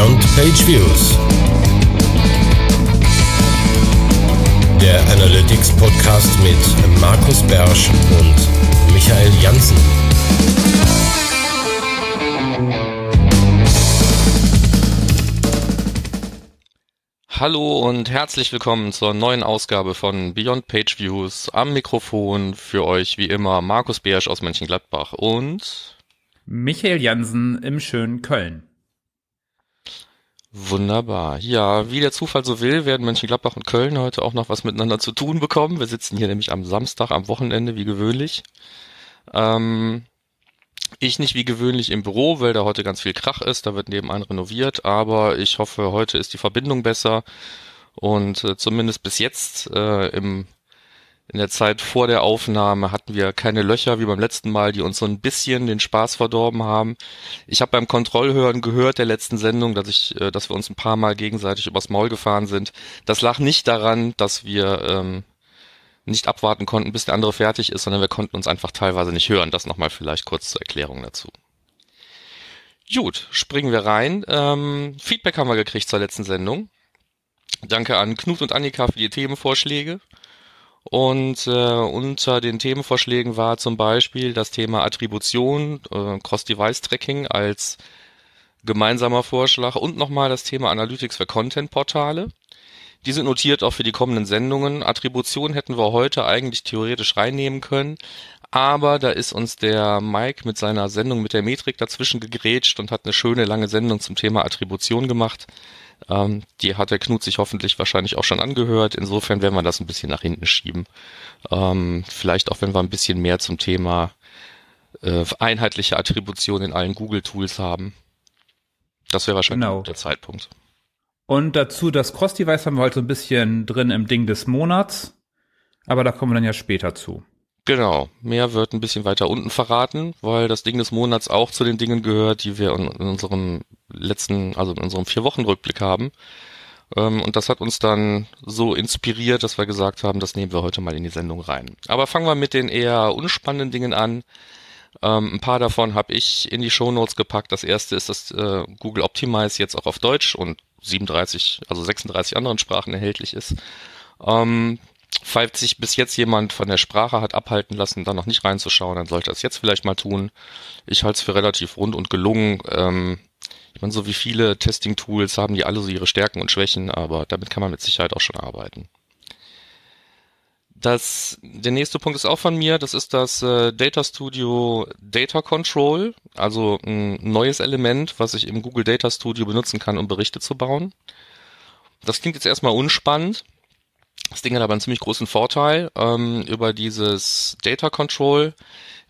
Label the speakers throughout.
Speaker 1: Beyond Page Views. Der Analytics Podcast mit Markus Bersch und Michael Janssen.
Speaker 2: Hallo und herzlich willkommen zur neuen Ausgabe von Beyond Page Views. Am Mikrofon für euch wie immer Markus Bersch aus Mönchengladbach und
Speaker 3: Michael Jansen im schönen Köln.
Speaker 2: Wunderbar. Ja, wie der Zufall so will, werden Mönchengladbach und Köln heute auch noch was miteinander zu tun bekommen. Wir sitzen hier nämlich am Samstag, am Wochenende, wie gewöhnlich. Ähm, ich nicht wie gewöhnlich im Büro, weil da heute ganz viel Krach ist. Da wird nebenan renoviert, aber ich hoffe, heute ist die Verbindung besser. Und äh, zumindest bis jetzt äh, im, in der Zeit vor der Aufnahme hatten wir keine Löcher wie beim letzten Mal, die uns so ein bisschen den Spaß verdorben haben. Ich habe beim Kontrollhören gehört der letzten Sendung, dass ich, äh, dass wir uns ein paar Mal gegenseitig übers Maul gefahren sind. Das lag nicht daran, dass wir ähm, nicht abwarten konnten, bis der andere fertig ist, sondern wir konnten uns einfach teilweise nicht hören. Das nochmal vielleicht kurz zur Erklärung dazu. Gut, springen wir rein. Ähm, Feedback haben wir gekriegt zur letzten Sendung. Danke an Knut und Annika für die Themenvorschläge. Und äh, unter den Themenvorschlägen war zum Beispiel das Thema Attribution, äh, Cross-Device-Tracking als gemeinsamer Vorschlag und nochmal das Thema Analytics für Content-Portale. Die sind notiert auch für die kommenden Sendungen. Attribution hätten wir heute eigentlich theoretisch reinnehmen können, aber da ist uns der Mike mit seiner Sendung mit der Metrik dazwischen gegrätscht und hat eine schöne lange Sendung zum Thema Attribution gemacht. Ähm, die hat der Knut sich hoffentlich wahrscheinlich auch schon angehört. Insofern werden wir das ein bisschen nach hinten schieben. Ähm, vielleicht auch, wenn wir ein bisschen mehr zum Thema äh, einheitliche Attribution in allen Google-Tools haben. Das wäre wahrscheinlich genau. der Zeitpunkt.
Speaker 3: Und dazu das Cross-Device haben wir heute so ein bisschen drin im Ding des Monats. Aber da kommen wir dann ja später zu.
Speaker 2: Genau, mehr wird ein bisschen weiter unten verraten, weil das Ding des Monats auch zu den Dingen gehört, die wir in, unserem letzten, also in unserem vier Wochen Rückblick haben. Ähm, und das hat uns dann so inspiriert, dass wir gesagt haben, das nehmen wir heute mal in die Sendung rein. Aber fangen wir mit den eher unspannenden Dingen an. Ähm, ein paar davon habe ich in die Show Notes gepackt. Das erste ist, dass äh, Google Optimize jetzt auch auf Deutsch und 37, also 36 anderen Sprachen erhältlich ist. Ähm, falls sich bis jetzt jemand von der Sprache hat abhalten lassen, da noch nicht reinzuschauen, dann sollte er es jetzt vielleicht mal tun. Ich halte es für relativ rund und gelungen. Ich meine, so wie viele Testing-Tools haben die alle so ihre Stärken und Schwächen, aber damit kann man mit Sicherheit auch schon arbeiten. Das, der nächste Punkt ist auch von mir. Das ist das äh, Data Studio Data Control, also ein neues Element, was ich im Google Data Studio benutzen kann, um Berichte zu bauen. Das klingt jetzt erstmal unspannend. Das Ding hat aber einen ziemlich großen Vorteil. Ähm, über dieses Data Control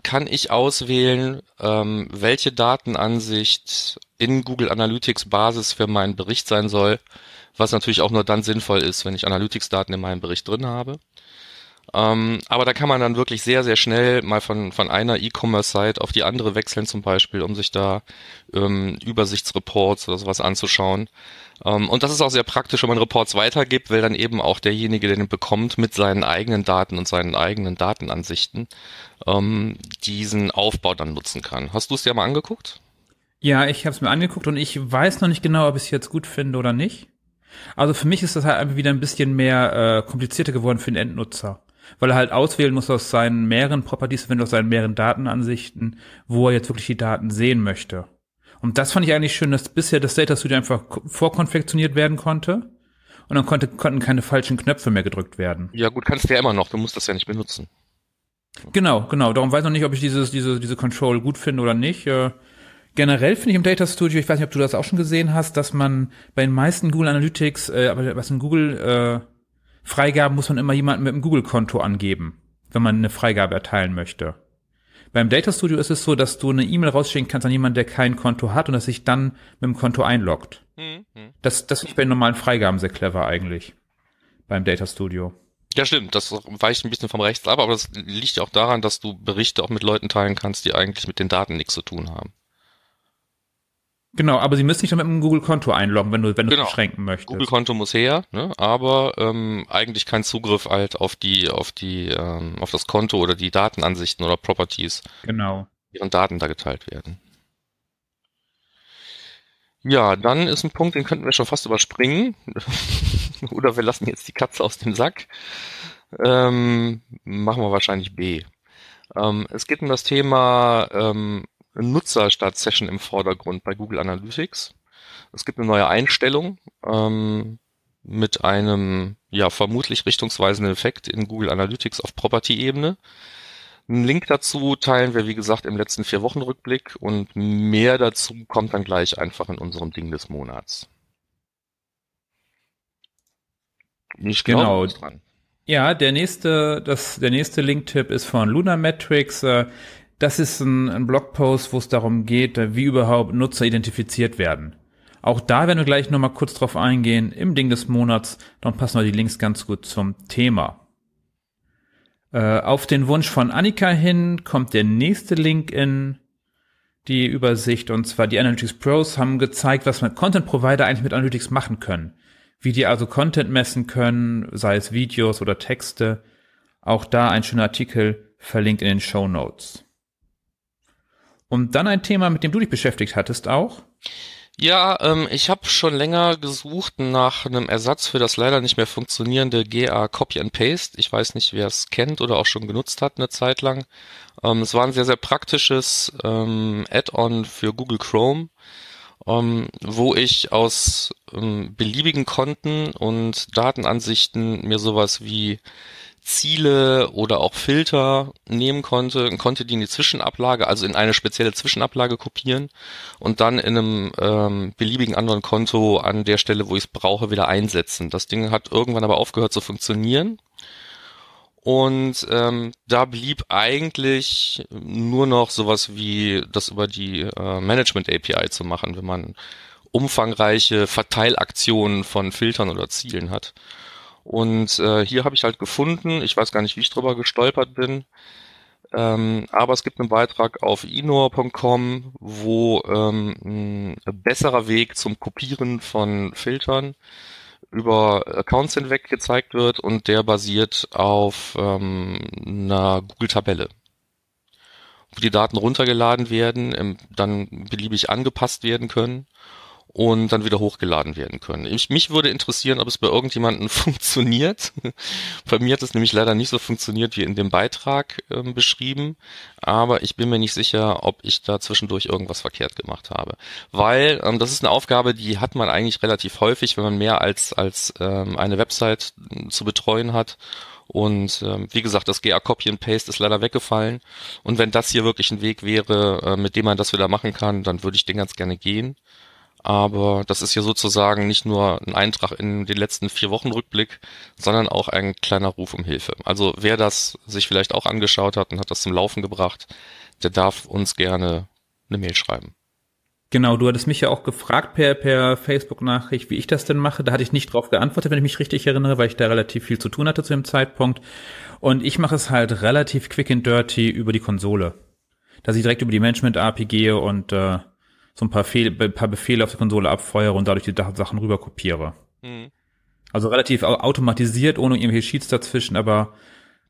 Speaker 2: kann ich auswählen, ähm, welche Datenansicht in Google Analytics Basis für meinen Bericht sein soll, was natürlich auch nur dann sinnvoll ist, wenn ich Analytics-Daten in meinem Bericht drin habe. Ähm, aber da kann man dann wirklich sehr, sehr schnell mal von, von einer E-Commerce-Site auf die andere wechseln zum Beispiel, um sich da ähm, Übersichtsreports oder sowas anzuschauen. Ähm, und das ist auch sehr praktisch, wenn man Reports weitergibt, weil dann eben auch derjenige, der den bekommt, mit seinen eigenen Daten und seinen eigenen Datenansichten ähm, diesen Aufbau dann nutzen kann. Hast du es dir mal angeguckt?
Speaker 3: Ja, ich habe es mir angeguckt und ich weiß noch nicht genau, ob ich es jetzt gut finde oder nicht. Also für mich ist das halt einfach wieder ein bisschen mehr äh, komplizierter geworden für den Endnutzer weil er halt auswählen muss aus seinen mehreren Properties, wenn aus seinen mehreren Datenansichten, wo er jetzt wirklich die Daten sehen möchte. Und das fand ich eigentlich schön, dass bisher das Data Studio einfach vorkonfektioniert werden konnte. Und dann konnte, konnten keine falschen Knöpfe mehr gedrückt werden.
Speaker 2: Ja gut, kannst du ja immer noch, du musst das ja nicht benutzen.
Speaker 3: Genau, genau. Darum weiß ich noch nicht, ob ich dieses, diese, diese Control gut finde oder nicht. Äh, generell finde ich im Data Studio, ich weiß nicht, ob du das auch schon gesehen hast, dass man bei den meisten Google Analytics, äh, was in Google äh, Freigaben muss man immer jemanden mit einem Google-Konto angeben, wenn man eine Freigabe erteilen möchte. Beim Data Studio ist es so, dass du eine E-Mail rausschicken kannst an jemanden, der kein Konto hat und das sich dann mit dem Konto einloggt. Mhm. Das, das finde ich bei normalen Freigaben sehr clever eigentlich. Beim Data Studio.
Speaker 2: Ja, stimmt. Das weicht ein bisschen vom Rechts ab, aber das liegt ja auch daran, dass du Berichte auch mit Leuten teilen kannst, die eigentlich mit den Daten nichts zu tun haben.
Speaker 3: Genau, aber sie müssen sich dann mit einem Google-Konto einloggen, wenn du, wenn du genau. beschränken möchtest.
Speaker 2: Google-Konto muss her, ne? aber ähm, eigentlich kein Zugriff halt auf die, auf die, ähm, auf das Konto oder die Datenansichten oder Properties.
Speaker 3: Genau.
Speaker 2: Ihren Daten da geteilt werden. Ja, dann ist ein Punkt, den könnten wir schon fast überspringen. Oder wir lassen jetzt die Katze aus dem Sack. Ähm, machen wir wahrscheinlich B. Ähm, es geht um das Thema ähm, Nutzer statt Session im Vordergrund bei Google Analytics. Es gibt eine neue Einstellung ähm, mit einem ja vermutlich richtungsweisenden Effekt in Google Analytics auf Property-Ebene. Einen Link dazu teilen wir, wie gesagt, im letzten vier Wochen Rückblick und mehr dazu kommt dann gleich einfach in unserem Ding des Monats.
Speaker 3: Nicht genau. Dran. Ja, der nächste, das, der nächste Link-Tipp ist von Lunametrics. Das ist ein, ein Blogpost, wo es darum geht, wie überhaupt Nutzer identifiziert werden. Auch da werden wir gleich nochmal kurz drauf eingehen im Ding des Monats. Dann passen wir die Links ganz gut zum Thema. Äh, auf den Wunsch von Annika hin kommt der nächste Link in die Übersicht und zwar die Analytics Pros haben gezeigt, was man Content Provider eigentlich mit Analytics machen können. Wie die also Content messen können, sei es Videos oder Texte. Auch da ein schöner Artikel verlinkt in den Show Notes. Und dann ein Thema, mit dem du dich beschäftigt hattest auch.
Speaker 2: Ja, ähm, ich habe schon länger gesucht nach einem Ersatz für das leider nicht mehr funktionierende GA Copy and Paste. Ich weiß nicht, wer es kennt oder auch schon genutzt hat eine Zeit lang. Ähm, es war ein sehr, sehr praktisches ähm, Add-on für Google Chrome, ähm, wo ich aus ähm, beliebigen Konten und Datenansichten mir sowas wie Ziele oder auch Filter nehmen konnte und konnte die in die Zwischenablage, also in eine spezielle Zwischenablage kopieren und dann in einem ähm, beliebigen anderen Konto an der Stelle, wo ich es brauche, wieder einsetzen. Das Ding hat irgendwann aber aufgehört zu funktionieren. Und ähm, da blieb eigentlich nur noch sowas wie das über die äh, Management API zu machen, wenn man umfangreiche Verteilaktionen von Filtern oder Zielen hat. Und äh, hier habe ich halt gefunden, ich weiß gar nicht, wie ich drüber gestolpert bin, ähm, aber es gibt einen Beitrag auf inor.com, wo ähm, ein besserer Weg zum Kopieren von Filtern über Accounts hinweg gezeigt wird und der basiert auf ähm, einer Google-Tabelle. Wo die Daten runtergeladen werden, dann beliebig angepasst werden können und dann wieder hochgeladen werden können. Ich, mich würde interessieren, ob es bei irgendjemandem funktioniert. bei mir hat es nämlich leider nicht so funktioniert wie in dem Beitrag äh, beschrieben, aber ich bin mir nicht sicher, ob ich da zwischendurch irgendwas verkehrt gemacht habe. Weil ähm, das ist eine Aufgabe, die hat man eigentlich relativ häufig, wenn man mehr als, als ähm, eine Website äh, zu betreuen hat. Und ähm, wie gesagt, das GA Copy and Paste ist leider weggefallen. Und wenn das hier wirklich ein Weg wäre, äh, mit dem man das wieder machen kann, dann würde ich den ganz gerne gehen. Aber das ist ja sozusagen nicht nur ein Eintrag in den letzten vier Wochen Rückblick, sondern auch ein kleiner Ruf um Hilfe. Also wer das sich vielleicht auch angeschaut hat und hat das zum Laufen gebracht, der darf uns gerne eine Mail schreiben.
Speaker 3: Genau, du hattest mich ja auch gefragt per, per Facebook-Nachricht, wie ich das denn mache. Da hatte ich nicht drauf geantwortet, wenn ich mich richtig erinnere, weil ich da relativ viel zu tun hatte zu dem Zeitpunkt. Und ich mache es halt relativ quick and dirty über die Konsole. Dass ich direkt über die Management-API gehe und äh, so ein paar, Fehl, ein paar Befehle auf der Konsole abfeuere und dadurch die Sachen rüber kopiere. Mhm. Also relativ automatisiert, ohne irgendwelche Sheets dazwischen, aber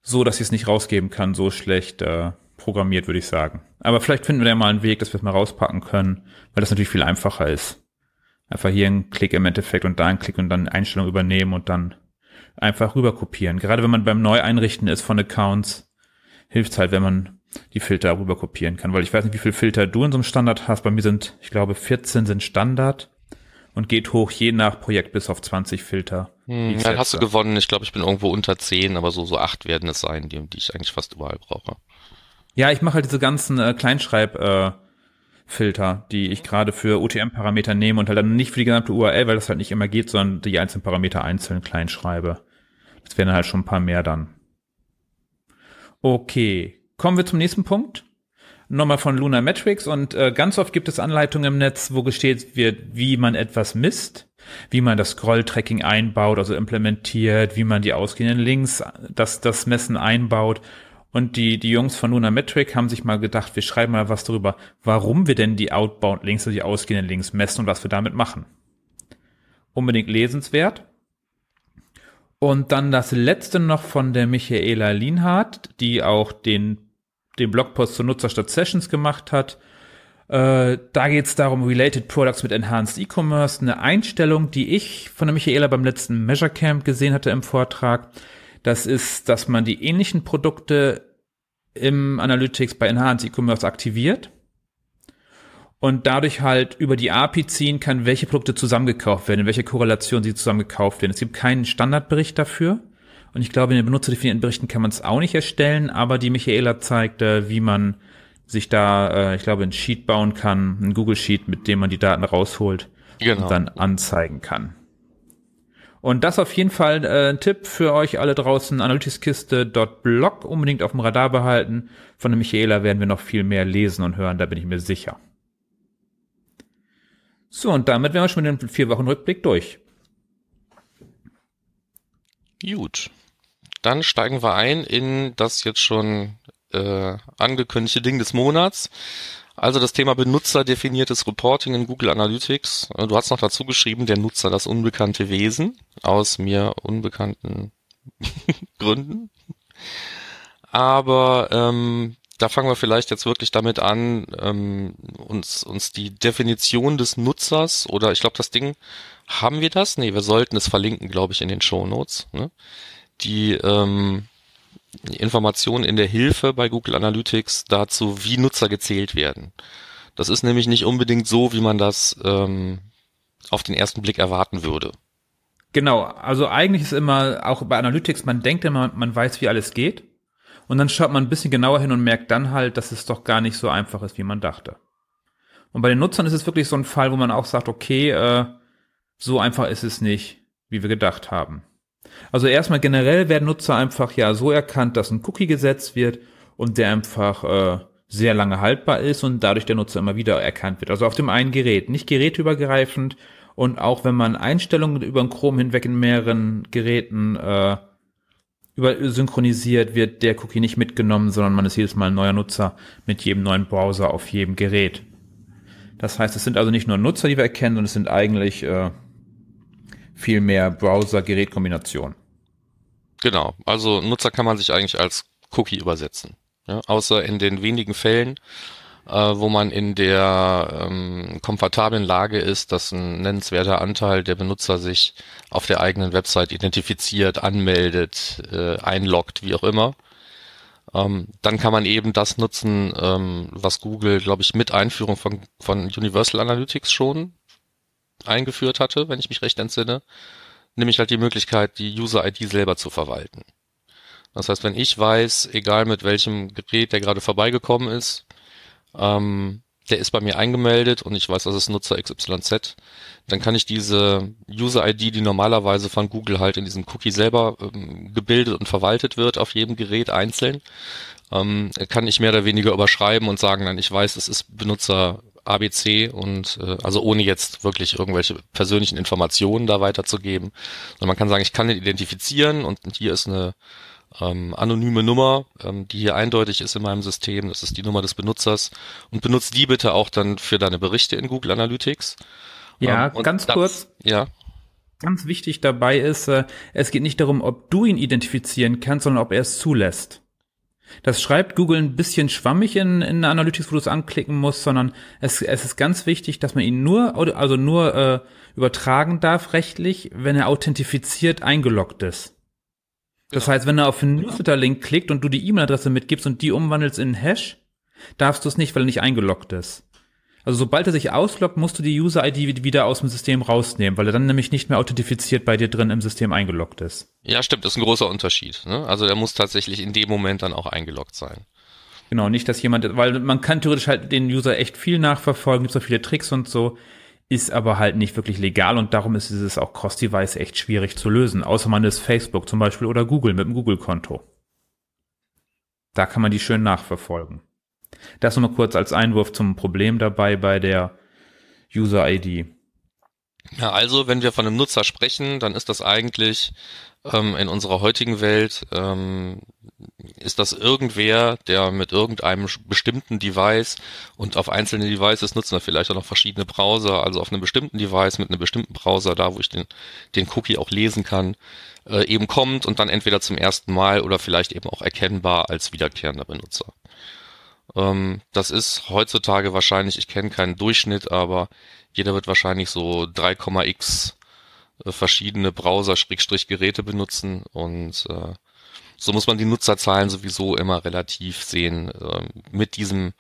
Speaker 3: so, dass ich es nicht rausgeben kann, so schlecht äh, programmiert, würde ich sagen. Aber vielleicht finden wir da mal einen Weg, dass wir es mal rauspacken können, weil das natürlich viel einfacher ist. Einfach hier einen Klick im Endeffekt und da einen Klick und dann Einstellung übernehmen und dann einfach rüber kopieren. Gerade wenn man beim Neueinrichten ist von Accounts, hilft es halt, wenn man die Filter rüber kopieren kann, weil ich weiß nicht, wie viele Filter du in so einem Standard hast. Bei mir sind, ich glaube, 14 sind Standard und geht hoch je nach Projekt bis auf 20 Filter.
Speaker 2: Hm, dann hast du gewonnen. Ich glaube, ich bin irgendwo unter 10, aber so, so 8 werden es sein, die, die ich eigentlich fast überall brauche.
Speaker 3: Ja, ich mache halt diese ganzen äh, Kleinschreib- äh, Filter, die ich gerade für UTM-Parameter nehme und halt dann nicht für die gesamte URL, weil das halt nicht immer geht, sondern die einzelnen Parameter einzeln klein schreibe. Das wären halt schon ein paar mehr dann. Okay, Kommen wir zum nächsten Punkt. Nochmal von Luna Metrics und äh, ganz oft gibt es Anleitungen im Netz, wo gesteht wird, wie man etwas misst, wie man das Scroll-Tracking einbaut, also implementiert, wie man die ausgehenden Links, das, das Messen einbaut. Und die, die Jungs von Luna Metric haben sich mal gedacht, wir schreiben mal was darüber, warum wir denn die Outbound-Links, also die ausgehenden Links messen und was wir damit machen. Unbedingt lesenswert. Und dann das letzte noch von der Michaela Lienhardt, die auch den den Blogpost zu Nutzer statt Sessions gemacht hat. Äh, da geht es darum, Related Products mit Enhanced E-Commerce, eine Einstellung, die ich von der Michaela beim letzten Measure Camp gesehen hatte im Vortrag. Das ist, dass man die ähnlichen Produkte im Analytics bei Enhanced E-Commerce aktiviert und dadurch halt über die API ziehen kann, welche Produkte zusammengekauft werden, in welcher Korrelation sie zusammengekauft werden. Es gibt keinen Standardbericht dafür. Und ich glaube, in den benutzerdefinierten Berichten kann man es auch nicht erstellen, aber die Michaela zeigt, äh, wie man sich da, äh, ich glaube, ein Sheet bauen kann, ein Google Sheet, mit dem man die Daten rausholt genau. und dann anzeigen kann. Und das auf jeden Fall äh, ein Tipp für euch alle draußen, analyticskiste.blog unbedingt auf dem Radar behalten. Von der Michaela werden wir noch viel mehr lesen und hören, da bin ich mir sicher. So, und damit wären wir schon mit dem vier Wochen Rückblick durch.
Speaker 2: Gut. Dann steigen wir ein in das jetzt schon äh, angekündigte Ding des Monats. Also das Thema benutzerdefiniertes Reporting in Google Analytics. Äh, du hast noch dazu geschrieben, der Nutzer das unbekannte Wesen aus mir unbekannten Gründen. Aber ähm, da fangen wir vielleicht jetzt wirklich damit an, ähm, uns, uns die Definition des Nutzers oder ich glaube, das Ding, haben wir das? Nee, wir sollten es verlinken, glaube ich, in den Show Notes. Ne? Die ähm, Informationen in der Hilfe bei Google Analytics dazu, wie Nutzer gezählt werden. Das ist nämlich nicht unbedingt so, wie man das ähm, auf den ersten Blick erwarten würde.
Speaker 3: Genau, also eigentlich ist immer, auch bei Analytics, man denkt immer, man weiß, wie alles geht. Und dann schaut man ein bisschen genauer hin und merkt dann halt, dass es doch gar nicht so einfach ist, wie man dachte. Und bei den Nutzern ist es wirklich so ein Fall, wo man auch sagt, okay, äh, so einfach ist es nicht, wie wir gedacht haben. Also erstmal generell werden Nutzer einfach ja so erkannt, dass ein Cookie gesetzt wird und der einfach äh, sehr lange haltbar ist und dadurch der Nutzer immer wieder erkannt wird. Also auf dem einen Gerät, nicht gerätübergreifend und auch wenn man Einstellungen über den Chrome hinweg in mehreren Geräten äh, über synchronisiert, wird der Cookie nicht mitgenommen, sondern man ist jedes Mal ein neuer Nutzer mit jedem neuen Browser auf jedem Gerät. Das heißt, es sind also nicht nur Nutzer, die wir erkennen, sondern es sind eigentlich äh, viel mehr Browser-Gerät-Kombinationen.
Speaker 2: Genau, also Nutzer kann man sich eigentlich als Cookie übersetzen. Ja, außer in den wenigen Fällen, äh, wo man in der ähm, komfortablen Lage ist, dass ein nennenswerter Anteil der Benutzer sich auf der eigenen Website identifiziert, anmeldet, äh, einloggt, wie auch immer. Ähm, dann kann man eben das nutzen, ähm, was Google, glaube ich, mit Einführung von, von Universal Analytics schon eingeführt hatte, wenn ich mich recht entsinne, nämlich halt die Möglichkeit, die User-ID selber zu verwalten. Das heißt, wenn ich weiß, egal mit welchem Gerät der gerade vorbeigekommen ist, ähm, der ist bei mir eingemeldet und ich weiß, das ist Nutzer XYZ, dann kann ich diese User-ID, die normalerweise von Google halt in diesem Cookie selber ähm, gebildet und verwaltet wird auf jedem Gerät einzeln, ähm, kann ich mehr oder weniger überschreiben und sagen, nein, ich weiß, es ist Benutzer ABC und äh, also ohne jetzt wirklich irgendwelche persönlichen Informationen da weiterzugeben. Sondern man kann sagen, ich kann ihn identifizieren und hier ist eine ähm, anonyme Nummer, ähm, die hier eindeutig ist in meinem System. Das ist die Nummer des Benutzers und benutzt die bitte auch dann für deine Berichte in Google Analytics.
Speaker 3: Ja, ähm, ganz das, kurz.
Speaker 2: Ja.
Speaker 3: Ganz wichtig dabei ist, äh, es geht nicht darum, ob du ihn identifizieren kannst, sondern ob er es zulässt. Das schreibt Google ein bisschen schwammig in, in Analytics, wo du es anklicken musst, sondern es, es ist ganz wichtig, dass man ihn nur, also nur äh, übertragen darf rechtlich, wenn er authentifiziert eingeloggt ist. Das heißt, wenn er auf den Newsletter-Link klickt und du die E-Mail-Adresse mitgibst und die umwandelst in Hash, darfst du es nicht, weil er nicht eingeloggt ist. Also sobald er sich ausloggt, musst du die User-ID wieder aus dem System rausnehmen, weil er dann nämlich nicht mehr authentifiziert bei dir drin im System eingeloggt ist.
Speaker 2: Ja, stimmt, das ist ein großer Unterschied. Ne? Also der muss tatsächlich in dem Moment dann auch eingeloggt sein.
Speaker 3: Genau, nicht, dass jemand, weil man kann theoretisch halt den User echt viel nachverfolgen, gibt so viele Tricks und so, ist aber halt nicht wirklich legal und darum ist es auch cost-device echt schwierig zu lösen, außer man ist Facebook zum Beispiel oder Google mit dem Google-Konto. Da kann man die schön nachverfolgen. Das nochmal kurz als Einwurf zum Problem dabei bei der User-ID.
Speaker 2: Ja, also wenn wir von einem Nutzer sprechen, dann ist das eigentlich ähm, in unserer heutigen Welt, ähm, ist das irgendwer, der mit irgendeinem bestimmten Device und auf einzelne Devices nutzen wir vielleicht auch noch verschiedene Browser, also auf einem bestimmten Device mit einem bestimmten Browser, da wo ich den, den Cookie auch lesen kann, äh, eben kommt und dann entweder zum ersten Mal oder vielleicht eben auch erkennbar als wiederkehrender Benutzer. Ähm, das ist heutzutage wahrscheinlich, ich kenne keinen Durchschnitt, aber jeder wird wahrscheinlich so 3,x äh, verschiedene Browser-Geräte benutzen und äh, so muss man die Nutzerzahlen sowieso immer relativ sehen äh, mit diesem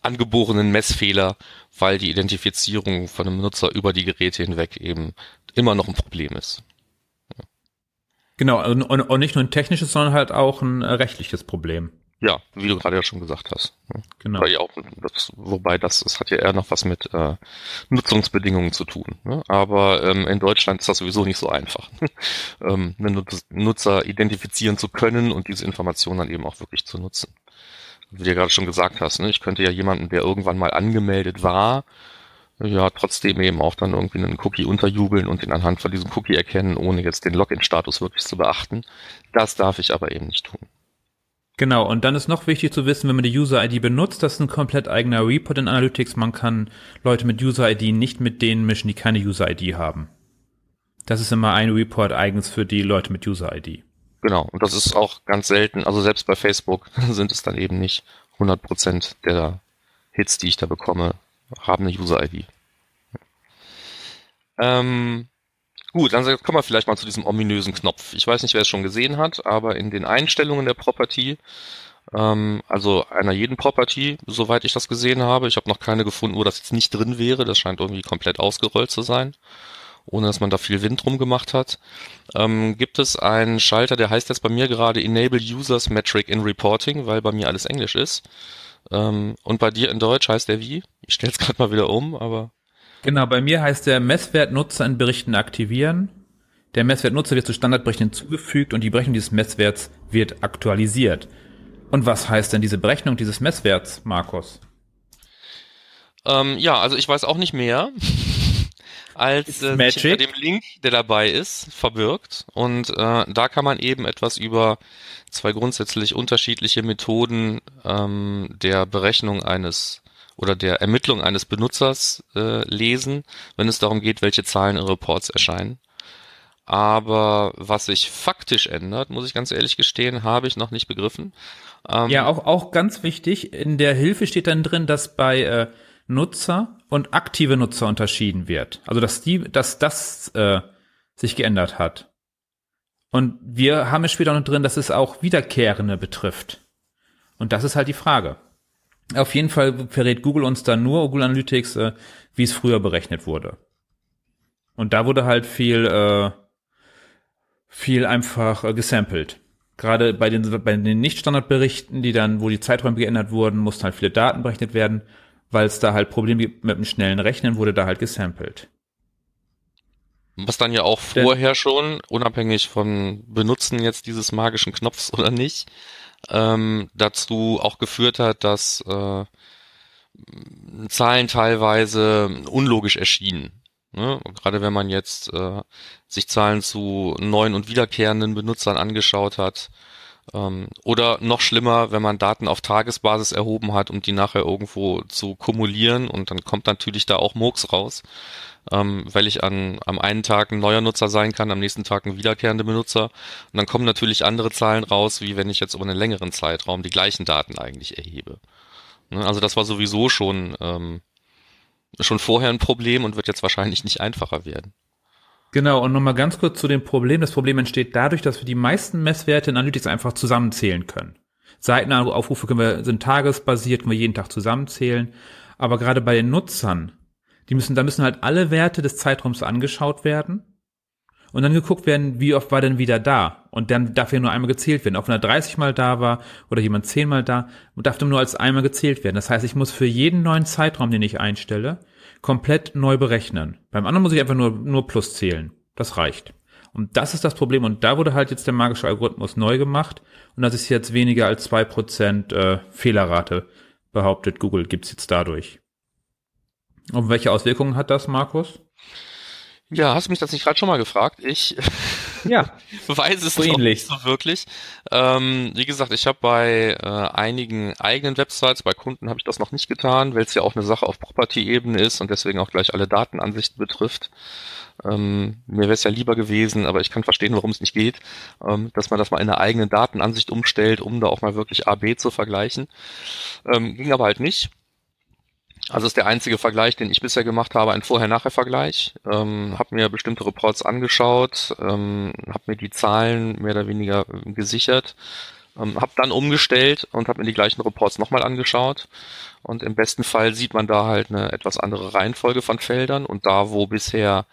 Speaker 2: angeborenen Messfehler, weil die Identifizierung von einem Nutzer über die Geräte hinweg eben immer noch ein Problem ist.
Speaker 3: Genau, und, und nicht nur ein technisches, sondern halt auch ein äh, rechtliches Problem.
Speaker 2: Ja, wie du gerade ja schon gesagt hast.
Speaker 3: Genau.
Speaker 2: Oder ja auch, das, wobei das, das hat ja eher noch was mit äh, Nutzungsbedingungen zu tun. Ne? Aber ähm, in Deutschland ist das sowieso nicht so einfach, ähm, einen Nutzer identifizieren zu können und diese Informationen dann eben auch wirklich zu nutzen. Wie du ja gerade schon gesagt hast, ne? ich könnte ja jemanden, der irgendwann mal angemeldet war, ja, trotzdem eben auch dann irgendwie einen Cookie unterjubeln und ihn anhand von diesem Cookie erkennen, ohne jetzt den Login-Status wirklich zu beachten. Das darf ich aber eben nicht tun.
Speaker 3: Genau, und dann ist noch wichtig zu wissen, wenn man die User-ID benutzt, das ist ein komplett eigener Report in Analytics. Man kann Leute mit User-ID nicht mit denen mischen, die keine User-ID haben. Das ist immer ein Report eigens für die Leute mit User-ID.
Speaker 2: Genau, und das ist auch ganz selten, also selbst bei Facebook sind es dann eben nicht 100% der Hits, die ich da bekomme, haben eine User-ID. Ähm, gut, dann kommen wir vielleicht mal zu diesem ominösen Knopf. Ich weiß nicht, wer es schon gesehen hat, aber in den Einstellungen der Property, ähm, also einer jeden Property, soweit ich das gesehen habe, ich habe noch keine gefunden, wo das jetzt nicht drin wäre, das scheint irgendwie komplett ausgerollt zu sein, ohne dass man da viel Wind drum gemacht hat, ähm, gibt es einen Schalter, der heißt jetzt bei mir gerade Enable Users Metric in Reporting, weil bei mir alles Englisch ist. Ähm, und bei dir in Deutsch heißt der wie? Ich stelle es gerade mal wieder um, aber.
Speaker 3: Genau, bei mir heißt der Messwert Nutzer in Berichten aktivieren. Der Messwert Nutzer wird zu Standardberichten hinzugefügt und die Berechnung dieses Messwerts wird aktualisiert. Und was heißt denn diese Berechnung dieses Messwerts, Markus?
Speaker 2: Ähm, ja, also ich weiß auch nicht mehr als äh, hinter dem Link, der dabei ist, verbirgt. Und äh, da kann man eben etwas über zwei grundsätzlich unterschiedliche Methoden ähm, der Berechnung eines oder der Ermittlung eines Benutzers äh, lesen, wenn es darum geht, welche Zahlen in Reports erscheinen. Aber was sich faktisch ändert, muss ich ganz ehrlich gestehen, habe ich noch nicht begriffen.
Speaker 3: Ähm, ja, auch, auch ganz wichtig, in der Hilfe steht dann drin, dass bei äh, Nutzer und aktive Nutzer unterschieden wird. Also dass die, dass das äh, sich geändert hat. Und wir haben es später noch drin, dass es auch Wiederkehrende betrifft. Und das ist halt die Frage. Auf jeden Fall verrät Google uns dann nur, Google Analytics, äh, wie es früher berechnet wurde. Und da wurde halt viel, äh, viel einfach äh, gesampelt. Gerade bei den, bei den Nicht-Standardberichten, die dann, wo die Zeiträume geändert wurden, mussten halt viele Daten berechnet werden, weil es da halt Probleme gibt mit dem schnellen Rechnen, wurde da halt gesampelt.
Speaker 2: Was dann ja auch vorher Denn, schon, unabhängig von Benutzen jetzt dieses magischen Knopfs oder nicht, ähm, dazu auch geführt hat, dass äh, Zahlen teilweise unlogisch erschienen. Ne? Gerade wenn man jetzt äh, sich Zahlen zu neuen und wiederkehrenden Benutzern angeschaut hat, ähm, oder noch schlimmer, wenn man Daten auf Tagesbasis erhoben hat, um die nachher irgendwo zu kumulieren und dann kommt natürlich da auch Murks raus, ähm, weil ich an, am einen Tag ein neuer Nutzer sein kann, am nächsten Tag ein wiederkehrender Benutzer und dann kommen natürlich andere Zahlen raus, wie wenn ich jetzt über einen längeren Zeitraum die gleichen Daten eigentlich erhebe. Ne? Also das war sowieso schon, ähm, schon vorher ein Problem und wird jetzt wahrscheinlich nicht einfacher werden.
Speaker 3: Genau, und nochmal ganz kurz zu dem Problem. Das Problem entsteht dadurch, dass wir die meisten Messwerte in Analytics einfach zusammenzählen können. Seitenaufrufe können wir, sind tagesbasiert, können wir jeden Tag zusammenzählen. Aber gerade bei den Nutzern, die müssen, da müssen halt alle Werte des Zeitraums angeschaut werden und dann geguckt werden, wie oft war denn wieder da. Und dann darf ja nur einmal gezählt werden. Ob er 30 Mal da war oder jemand 10 Mal da, darf dann nur als einmal gezählt werden. Das heißt, ich muss für jeden neuen Zeitraum, den ich einstelle, komplett neu berechnen. Beim anderen muss ich einfach nur, nur plus zählen. Das reicht. Und das ist das Problem. Und da wurde halt jetzt der magische Algorithmus neu gemacht. Und das ist jetzt weniger als zwei Prozent äh, Fehlerrate, behauptet Google, gibt's jetzt dadurch. Und welche Auswirkungen hat das, Markus?
Speaker 2: Ja, hast du mich das nicht gerade schon mal gefragt? Ich
Speaker 3: ja,
Speaker 2: weiß es nicht so wirklich. Ähm, wie gesagt, ich habe bei äh, einigen eigenen Websites, bei Kunden habe ich das noch nicht getan, weil es ja auch eine Sache auf Property-Ebene ist und deswegen auch gleich alle Datenansichten betrifft. Ähm, mir wäre es ja lieber gewesen, aber ich kann verstehen, warum es nicht geht, ähm, dass man das mal in einer eigenen Datenansicht umstellt, um da auch mal wirklich A, B zu vergleichen. Ähm, ging aber halt nicht. Also ist der einzige Vergleich, den ich bisher gemacht habe, ein Vorher-Nachher-Vergleich. Ähm, habe mir bestimmte Reports angeschaut, ähm, habe mir die Zahlen mehr oder weniger äh, gesichert, ähm, habe dann umgestellt und habe mir die gleichen Reports nochmal angeschaut. Und im besten Fall sieht man da halt eine etwas andere Reihenfolge von Feldern. Und da, wo bisher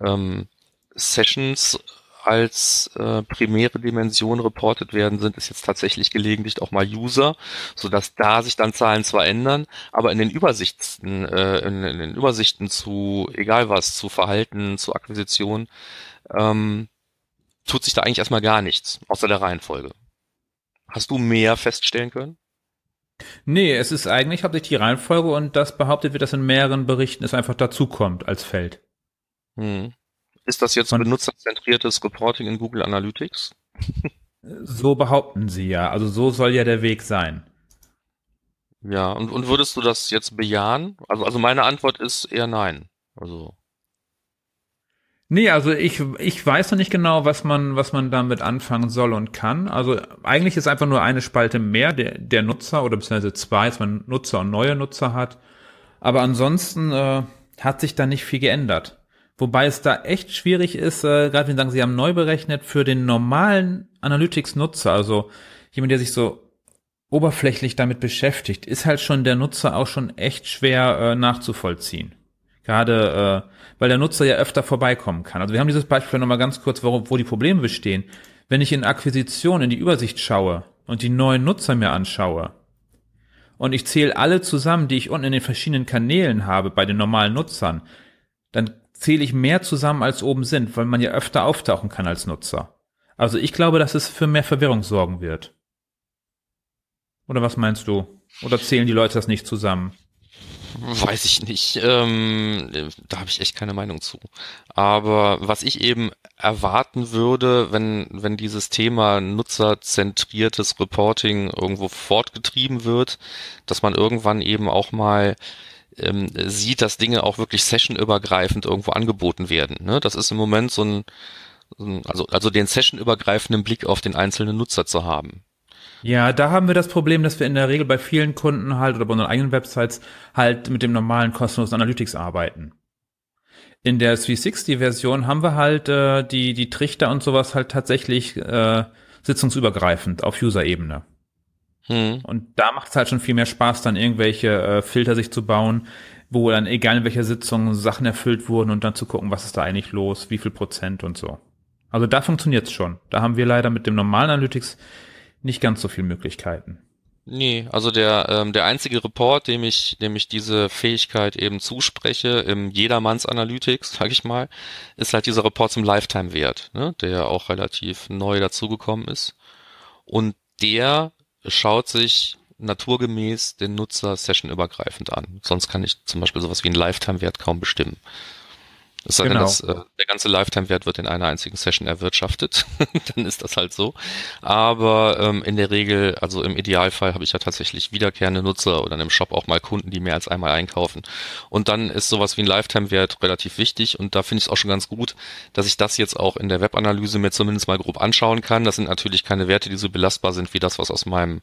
Speaker 2: ähm, Sessions als äh, primäre Dimension reportet werden, sind es jetzt tatsächlich gelegentlich auch mal User, so dass da sich dann Zahlen zwar ändern, aber in den Übersichten, äh, in, in den Übersichten zu egal was, zu Verhalten, zu Akquisition, ähm, tut sich da eigentlich erstmal gar nichts, außer der Reihenfolge. Hast du mehr feststellen können?
Speaker 3: Nee, es ist eigentlich hauptsächlich die Reihenfolge und das behauptet wird, dass in mehreren Berichten es einfach dazukommt als Feld.
Speaker 2: Hm. Ist das jetzt benutzerzentriertes Reporting in Google Analytics?
Speaker 3: So behaupten sie ja. Also so soll ja der Weg sein.
Speaker 2: Ja, und, und würdest du das jetzt bejahen? Also, also meine Antwort ist eher nein. Also,
Speaker 3: Nee, also ich, ich weiß noch nicht genau, was man, was man damit anfangen soll und kann. Also eigentlich ist einfach nur eine Spalte mehr der, der Nutzer oder beziehungsweise zwei, dass man Nutzer und neue Nutzer hat. Aber ansonsten äh, hat sich da nicht viel geändert. Wobei es da echt schwierig ist, äh, gerade wenn Sie sagen, Sie haben neu berechnet, für den normalen Analytics-Nutzer, also jemand, der sich so oberflächlich damit beschäftigt, ist halt schon der Nutzer auch schon echt schwer äh, nachzuvollziehen. Gerade äh, weil der Nutzer ja öfter vorbeikommen kann. Also wir haben dieses Beispiel nochmal ganz kurz, wo, wo die Probleme bestehen. Wenn ich in Akquisition in die Übersicht schaue und die neuen Nutzer mir anschaue und ich zähle alle zusammen, die ich unten in den verschiedenen Kanälen habe bei den normalen Nutzern, dann zähle ich mehr zusammen als oben sind, weil man ja öfter auftauchen kann als Nutzer. Also ich glaube, dass es für mehr Verwirrung sorgen wird. Oder was meinst du? Oder zählen die Leute das nicht zusammen?
Speaker 2: weiß ich nicht. Ähm, da habe ich echt keine Meinung zu. Aber was ich eben erwarten würde, wenn, wenn dieses Thema nutzerzentriertes Reporting irgendwo fortgetrieben wird, dass man irgendwann eben auch mal ähm, sieht, dass Dinge auch wirklich sessionübergreifend irgendwo angeboten werden. Ne? Das ist im Moment so ein, so ein also, also den sessionübergreifenden Blick auf den einzelnen Nutzer zu haben.
Speaker 3: Ja, da haben wir das Problem, dass wir in der Regel bei vielen Kunden halt oder bei unseren eigenen Websites halt mit dem normalen kostenlosen Analytics arbeiten. In der 360-Version haben wir halt äh, die, die Trichter und sowas halt tatsächlich äh, sitzungsübergreifend auf User-Ebene.
Speaker 2: Hm.
Speaker 3: Und da macht es halt schon viel mehr Spaß, dann irgendwelche äh, Filter sich zu bauen, wo dann egal in welcher Sitzung Sachen erfüllt wurden und dann zu gucken, was ist da eigentlich los, wie viel Prozent und so. Also da funktioniert's schon. Da haben wir leider mit dem normalen Analytics nicht ganz so viele Möglichkeiten.
Speaker 2: Nee, also der, ähm, der einzige Report, dem ich, dem ich diese Fähigkeit eben zuspreche, im Jedermanns Analytics, sag ich mal, ist halt dieser Report zum Lifetime-Wert, ne, der ja auch relativ neu dazugekommen ist. Und der schaut sich naturgemäß den Nutzer sessionübergreifend an. Sonst kann ich zum Beispiel sowas wie einen Lifetime-Wert kaum bestimmen. Sei denn,
Speaker 3: Genau.
Speaker 2: dass, äh, der ganze Lifetime-Wert wird in einer einzigen Session erwirtschaftet, dann ist das halt so. Aber ähm, in der Regel, also im Idealfall, habe ich ja tatsächlich wiederkehrende Nutzer oder in einem Shop auch mal Kunden, die mehr als einmal einkaufen. Und dann ist sowas wie ein Lifetime-Wert relativ wichtig und da finde ich es auch schon ganz gut, dass ich das jetzt auch in der Webanalyse mir zumindest mal grob anschauen kann. Das sind natürlich keine Werte, die so belastbar sind wie das, was aus meinem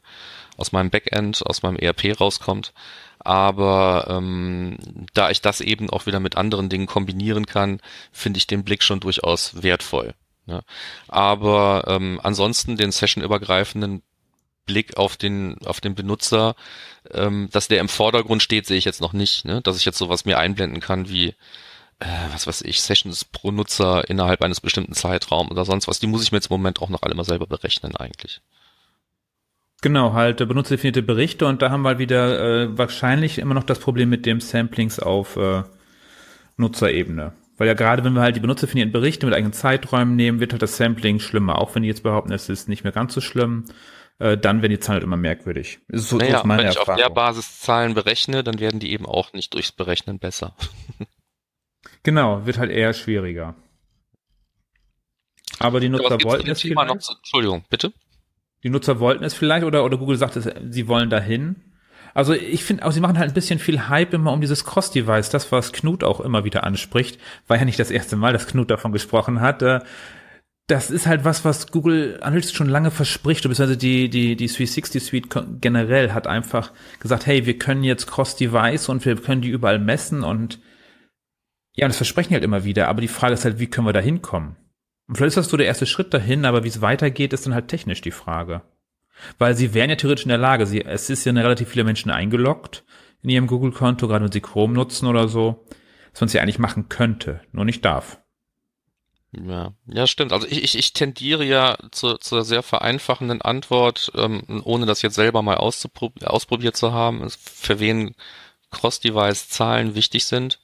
Speaker 2: aus meinem Backend, aus meinem ERP rauskommt. Aber ähm, da ich das eben auch wieder mit anderen Dingen kombinieren kann, finde ich den Blick schon durchaus wertvoll. Ne? Aber ähm, ansonsten den sessionübergreifenden Blick auf den auf den Benutzer, ähm, dass der im Vordergrund steht, sehe ich jetzt noch nicht. Ne? Dass ich jetzt sowas mir einblenden kann wie äh, was weiß ich, Sessions pro Nutzer innerhalb eines bestimmten Zeitraums oder sonst was. Die muss ich mir jetzt im Moment auch noch alle mal selber berechnen eigentlich.
Speaker 3: Genau, halt äh, benutzerdefinierte Berichte und da haben wir halt wieder äh, wahrscheinlich immer noch das Problem mit dem Samplings auf äh, Nutzerebene. Weil ja gerade wenn wir halt die benutzerdefinierten Berichte mit eigenen Zeiträumen nehmen, wird halt das Sampling schlimmer. Auch wenn die jetzt behaupten, es ist nicht mehr ganz so schlimm, äh, dann werden die Zahlen halt immer merkwürdig. So, so
Speaker 2: Naja,
Speaker 3: ist meine
Speaker 2: wenn ich auf der Basis Zahlen berechne, dann werden die eben auch nicht durchs Berechnen besser.
Speaker 3: Genau, wird halt eher schwieriger. Aber die
Speaker 2: Aber
Speaker 3: Nutzer
Speaker 2: zu
Speaker 3: wollten es
Speaker 2: Thema
Speaker 3: vielleicht.
Speaker 2: noch Entschuldigung, bitte?
Speaker 3: Die Nutzer wollten es vielleicht oder, oder Google sagt es, sie wollen dahin. Also ich finde auch, sie machen halt ein bisschen viel Hype immer um dieses Cross-Device, das, was Knut auch immer wieder anspricht. War ja nicht das erste Mal, dass Knut davon gesprochen hat. Äh, das ist halt was, was Google Analytics schon lange verspricht, beziehungsweise die, die, die 360 Suite generell hat einfach gesagt, hey, wir können jetzt Cross-Device und wir können die überall messen und ja, und das versprechen halt immer wieder, aber die Frage ist halt, wie können wir da hinkommen? Und vielleicht ist das so der erste Schritt dahin, aber wie es weitergeht, ist dann halt technisch die Frage. Weil sie wären ja theoretisch in der Lage, sie, es ist ja relativ viele Menschen eingeloggt in ihrem Google-Konto, gerade wenn sie Chrome nutzen oder so, dass man es ja eigentlich machen könnte, nur nicht darf.
Speaker 2: Ja, ja, stimmt. Also ich, ich, ich tendiere ja zu, zur sehr vereinfachenden Antwort, ähm, ohne das jetzt selber mal ausprobiert zu haben, für wen Cross-Device-Zahlen wichtig sind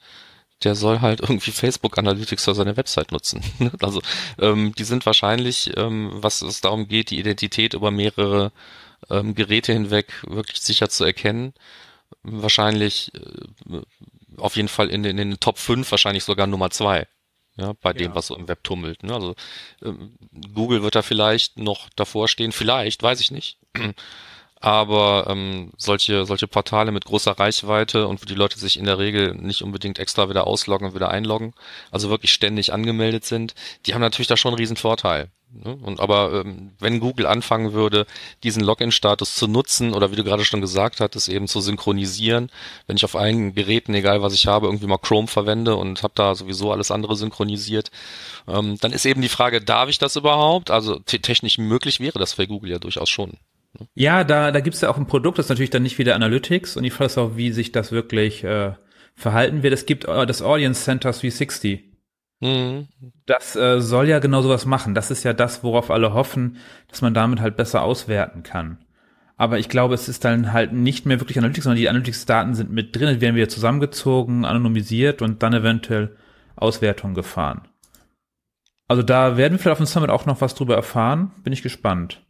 Speaker 2: der soll halt irgendwie Facebook Analytics für seine Website nutzen. also ähm, die sind wahrscheinlich, ähm, was es darum geht, die Identität über mehrere ähm, Geräte hinweg wirklich sicher zu erkennen. Wahrscheinlich äh, auf jeden Fall in den, in den Top 5 wahrscheinlich sogar Nummer zwei. Ja, bei dem, ja. was so im Web tummelt. Ne? Also ähm, Google wird da vielleicht noch davor stehen, vielleicht, weiß ich nicht aber ähm, solche, solche Portale mit großer Reichweite und wo die Leute sich in der Regel nicht unbedingt extra wieder ausloggen und wieder einloggen, also wirklich ständig angemeldet sind, die haben natürlich da schon einen riesen Vorteil. Ne? Und aber ähm, wenn Google anfangen würde, diesen Login-Status zu nutzen oder wie du gerade schon gesagt hattest, eben zu synchronisieren, wenn ich auf allen Geräten, egal was ich habe, irgendwie mal Chrome verwende und habe da sowieso alles andere synchronisiert, ähm, dann ist eben die Frage, darf ich das überhaupt? Also technisch möglich wäre das für Google ja durchaus schon.
Speaker 3: Ja, da, da gibt's ja auch ein Produkt, das ist natürlich dann nicht wieder Analytics und die Frage ist auch, wie sich das wirklich äh, verhalten wird. Es gibt äh, das Audience Center 360. Mhm. Das äh, soll ja genau sowas machen. Das ist ja das, worauf alle hoffen, dass man damit halt besser auswerten kann. Aber ich glaube, es ist dann halt nicht mehr wirklich Analytics, sondern die Analytics-Daten sind mit drin, die werden wieder zusammengezogen, anonymisiert und dann eventuell Auswertung gefahren. Also da werden wir vielleicht auf dem Summit auch noch was drüber erfahren. Bin ich gespannt.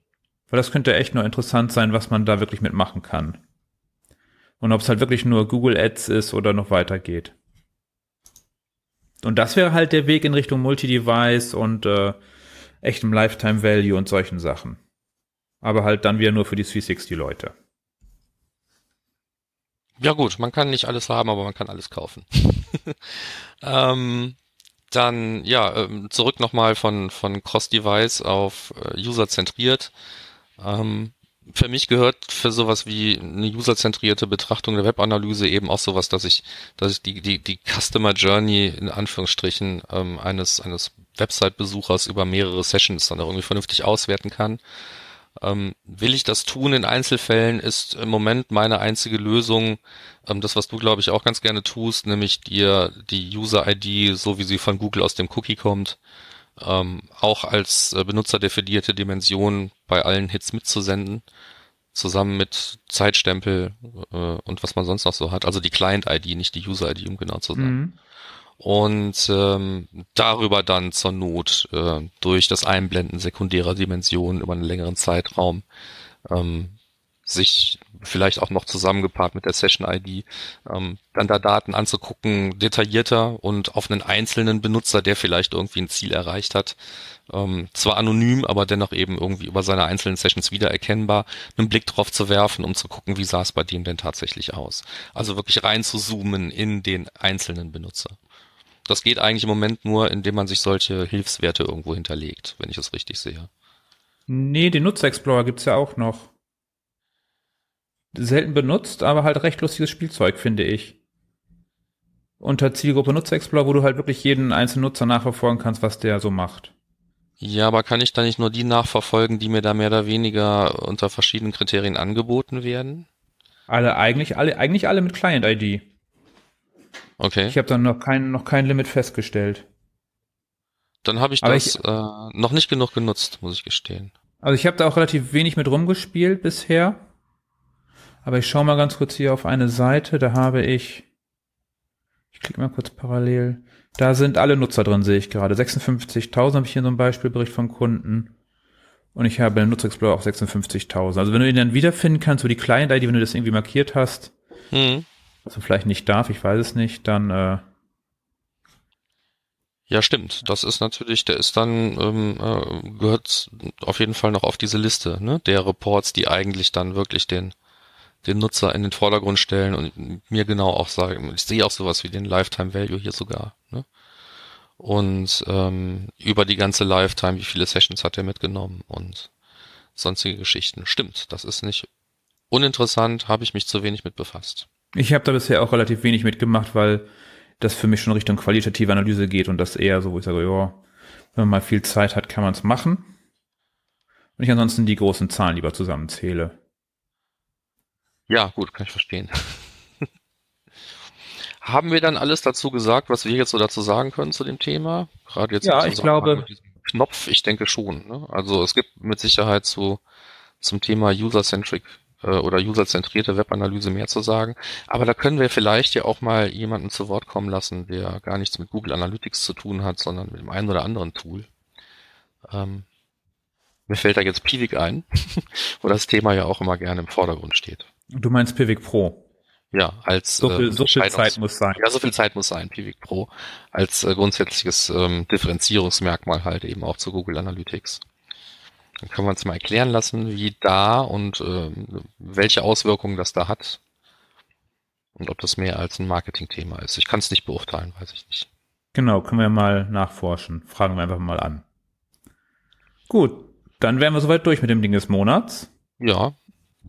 Speaker 3: Weil das könnte echt nur interessant sein, was man da wirklich mitmachen kann. Und ob es halt wirklich nur Google Ads ist oder noch weitergeht. Und das wäre halt der Weg in Richtung Multi-Device und äh, echtem Lifetime Value und solchen Sachen. Aber halt dann wieder nur für die 360-Leute.
Speaker 2: Ja gut, man kann nicht alles haben, aber man kann alles kaufen. ähm, dann ja, ähm, zurück nochmal von, von Cross-Device auf äh, User-zentriert. Ähm, für mich gehört für sowas wie eine userzentrierte Betrachtung der Webanalyse eben auch sowas, dass ich, dass ich die, die, die Customer Journey in Anführungsstrichen ähm, eines, eines Website-Besuchers über mehrere Sessions dann irgendwie vernünftig auswerten kann. Ähm, will ich das tun in Einzelfällen, ist im Moment meine einzige Lösung, ähm, das, was du, glaube ich, auch ganz gerne tust, nämlich dir die User-ID, so wie sie von Google aus dem Cookie kommt, ähm, auch als äh, benutzerdefinierte Dimension bei allen Hits mitzusenden, zusammen mit Zeitstempel äh, und was man sonst noch so hat. Also die Client-ID, nicht die User-ID, um genau zu sein. Mhm. Und ähm, darüber dann zur Not äh, durch das Einblenden sekundärer Dimensionen über einen längeren Zeitraum ähm, sich vielleicht auch noch zusammengepaart mit der Session-ID, ähm, dann da Daten anzugucken, detaillierter und auf einen einzelnen Benutzer, der vielleicht irgendwie ein Ziel erreicht hat, ähm, zwar anonym, aber dennoch eben irgendwie über seine einzelnen Sessions wiedererkennbar, einen Blick drauf zu werfen, um zu gucken, wie sah es bei dem denn tatsächlich aus. Also wirklich rein zu zoomen in den einzelnen Benutzer. Das geht eigentlich im Moment nur, indem man sich solche Hilfswerte irgendwo hinterlegt, wenn ich es richtig sehe.
Speaker 3: Nee, den Nutzer Explorer gibt's ja auch noch selten benutzt, aber halt recht lustiges Spielzeug, finde ich. Unter Zielgruppe Nutzer Explorer, wo du halt wirklich jeden einzelnen Nutzer nachverfolgen kannst, was der so macht.
Speaker 2: Ja, aber kann ich da nicht nur die nachverfolgen, die mir da mehr oder weniger unter verschiedenen Kriterien angeboten werden?
Speaker 3: Alle, eigentlich alle, eigentlich alle mit Client-ID.
Speaker 2: Okay.
Speaker 3: Ich habe dann noch kein, noch kein Limit festgestellt.
Speaker 2: Dann habe ich aber das ich, äh, noch nicht genug genutzt, muss ich gestehen.
Speaker 3: Also ich habe da auch relativ wenig mit rumgespielt bisher. Aber ich schaue mal ganz kurz hier auf eine Seite, da habe ich, ich klicke mal kurz parallel, da sind alle Nutzer drin, sehe ich gerade. 56.000 habe ich hier so einen Beispielbericht von Kunden. Und ich habe den Nutzer Explorer auch 56.000. Also wenn du ihn dann wiederfinden kannst, so die Client-ID, wenn du das irgendwie markiert hast, mhm. was du vielleicht nicht darf, ich weiß es nicht, dann äh,
Speaker 2: ja, stimmt. Das ist natürlich, der ist dann, ähm, äh, gehört auf jeden Fall noch auf diese Liste, ne? Der Reports, die eigentlich dann wirklich den den Nutzer in den Vordergrund stellen und mir genau auch sagen, ich sehe auch sowas wie den Lifetime Value hier sogar. Ne? Und ähm, über die ganze Lifetime, wie viele Sessions hat er mitgenommen und sonstige Geschichten. Stimmt, das ist nicht uninteressant, habe ich mich zu wenig mit befasst.
Speaker 3: Ich habe da bisher auch relativ wenig mitgemacht, weil das für mich schon Richtung qualitative Analyse geht und das eher so, wo ich sage, ja, wenn man mal viel Zeit hat, kann man es machen. Und ich ansonsten die großen Zahlen lieber zusammenzähle.
Speaker 2: Ja, gut, kann ich verstehen. Haben wir dann alles dazu gesagt, was wir jetzt so dazu sagen können zu dem Thema? Gerade jetzt
Speaker 3: ja, ich glaube,
Speaker 2: Knopf, ich denke schon. Ne? Also es gibt mit Sicherheit zu zum Thema User-Centric äh, oder userzentrierte Webanalyse mehr zu sagen. Aber da können wir vielleicht ja auch mal jemanden zu Wort kommen lassen, der gar nichts mit Google Analytics zu tun hat, sondern mit dem einen oder anderen Tool. Ähm, mir fällt da jetzt Pivik ein, wo das Thema ja auch immer gerne im Vordergrund steht.
Speaker 3: Du meinst Pivik Pro?
Speaker 2: Ja, als
Speaker 3: so viel, äh, so viel Zeit muss sein.
Speaker 2: Ja, so viel Zeit muss sein, Pivik Pro, als äh, grundsätzliches ähm, Differenzierungsmerkmal halt eben auch zu Google Analytics. Dann können wir uns mal erklären lassen, wie da und äh, welche Auswirkungen das da hat. Und ob das mehr als ein Marketingthema ist. Ich kann es nicht beurteilen, weiß ich nicht.
Speaker 3: Genau, können wir mal nachforschen. Fragen wir einfach mal an. Gut, dann wären wir soweit durch mit dem Ding des Monats.
Speaker 2: Ja.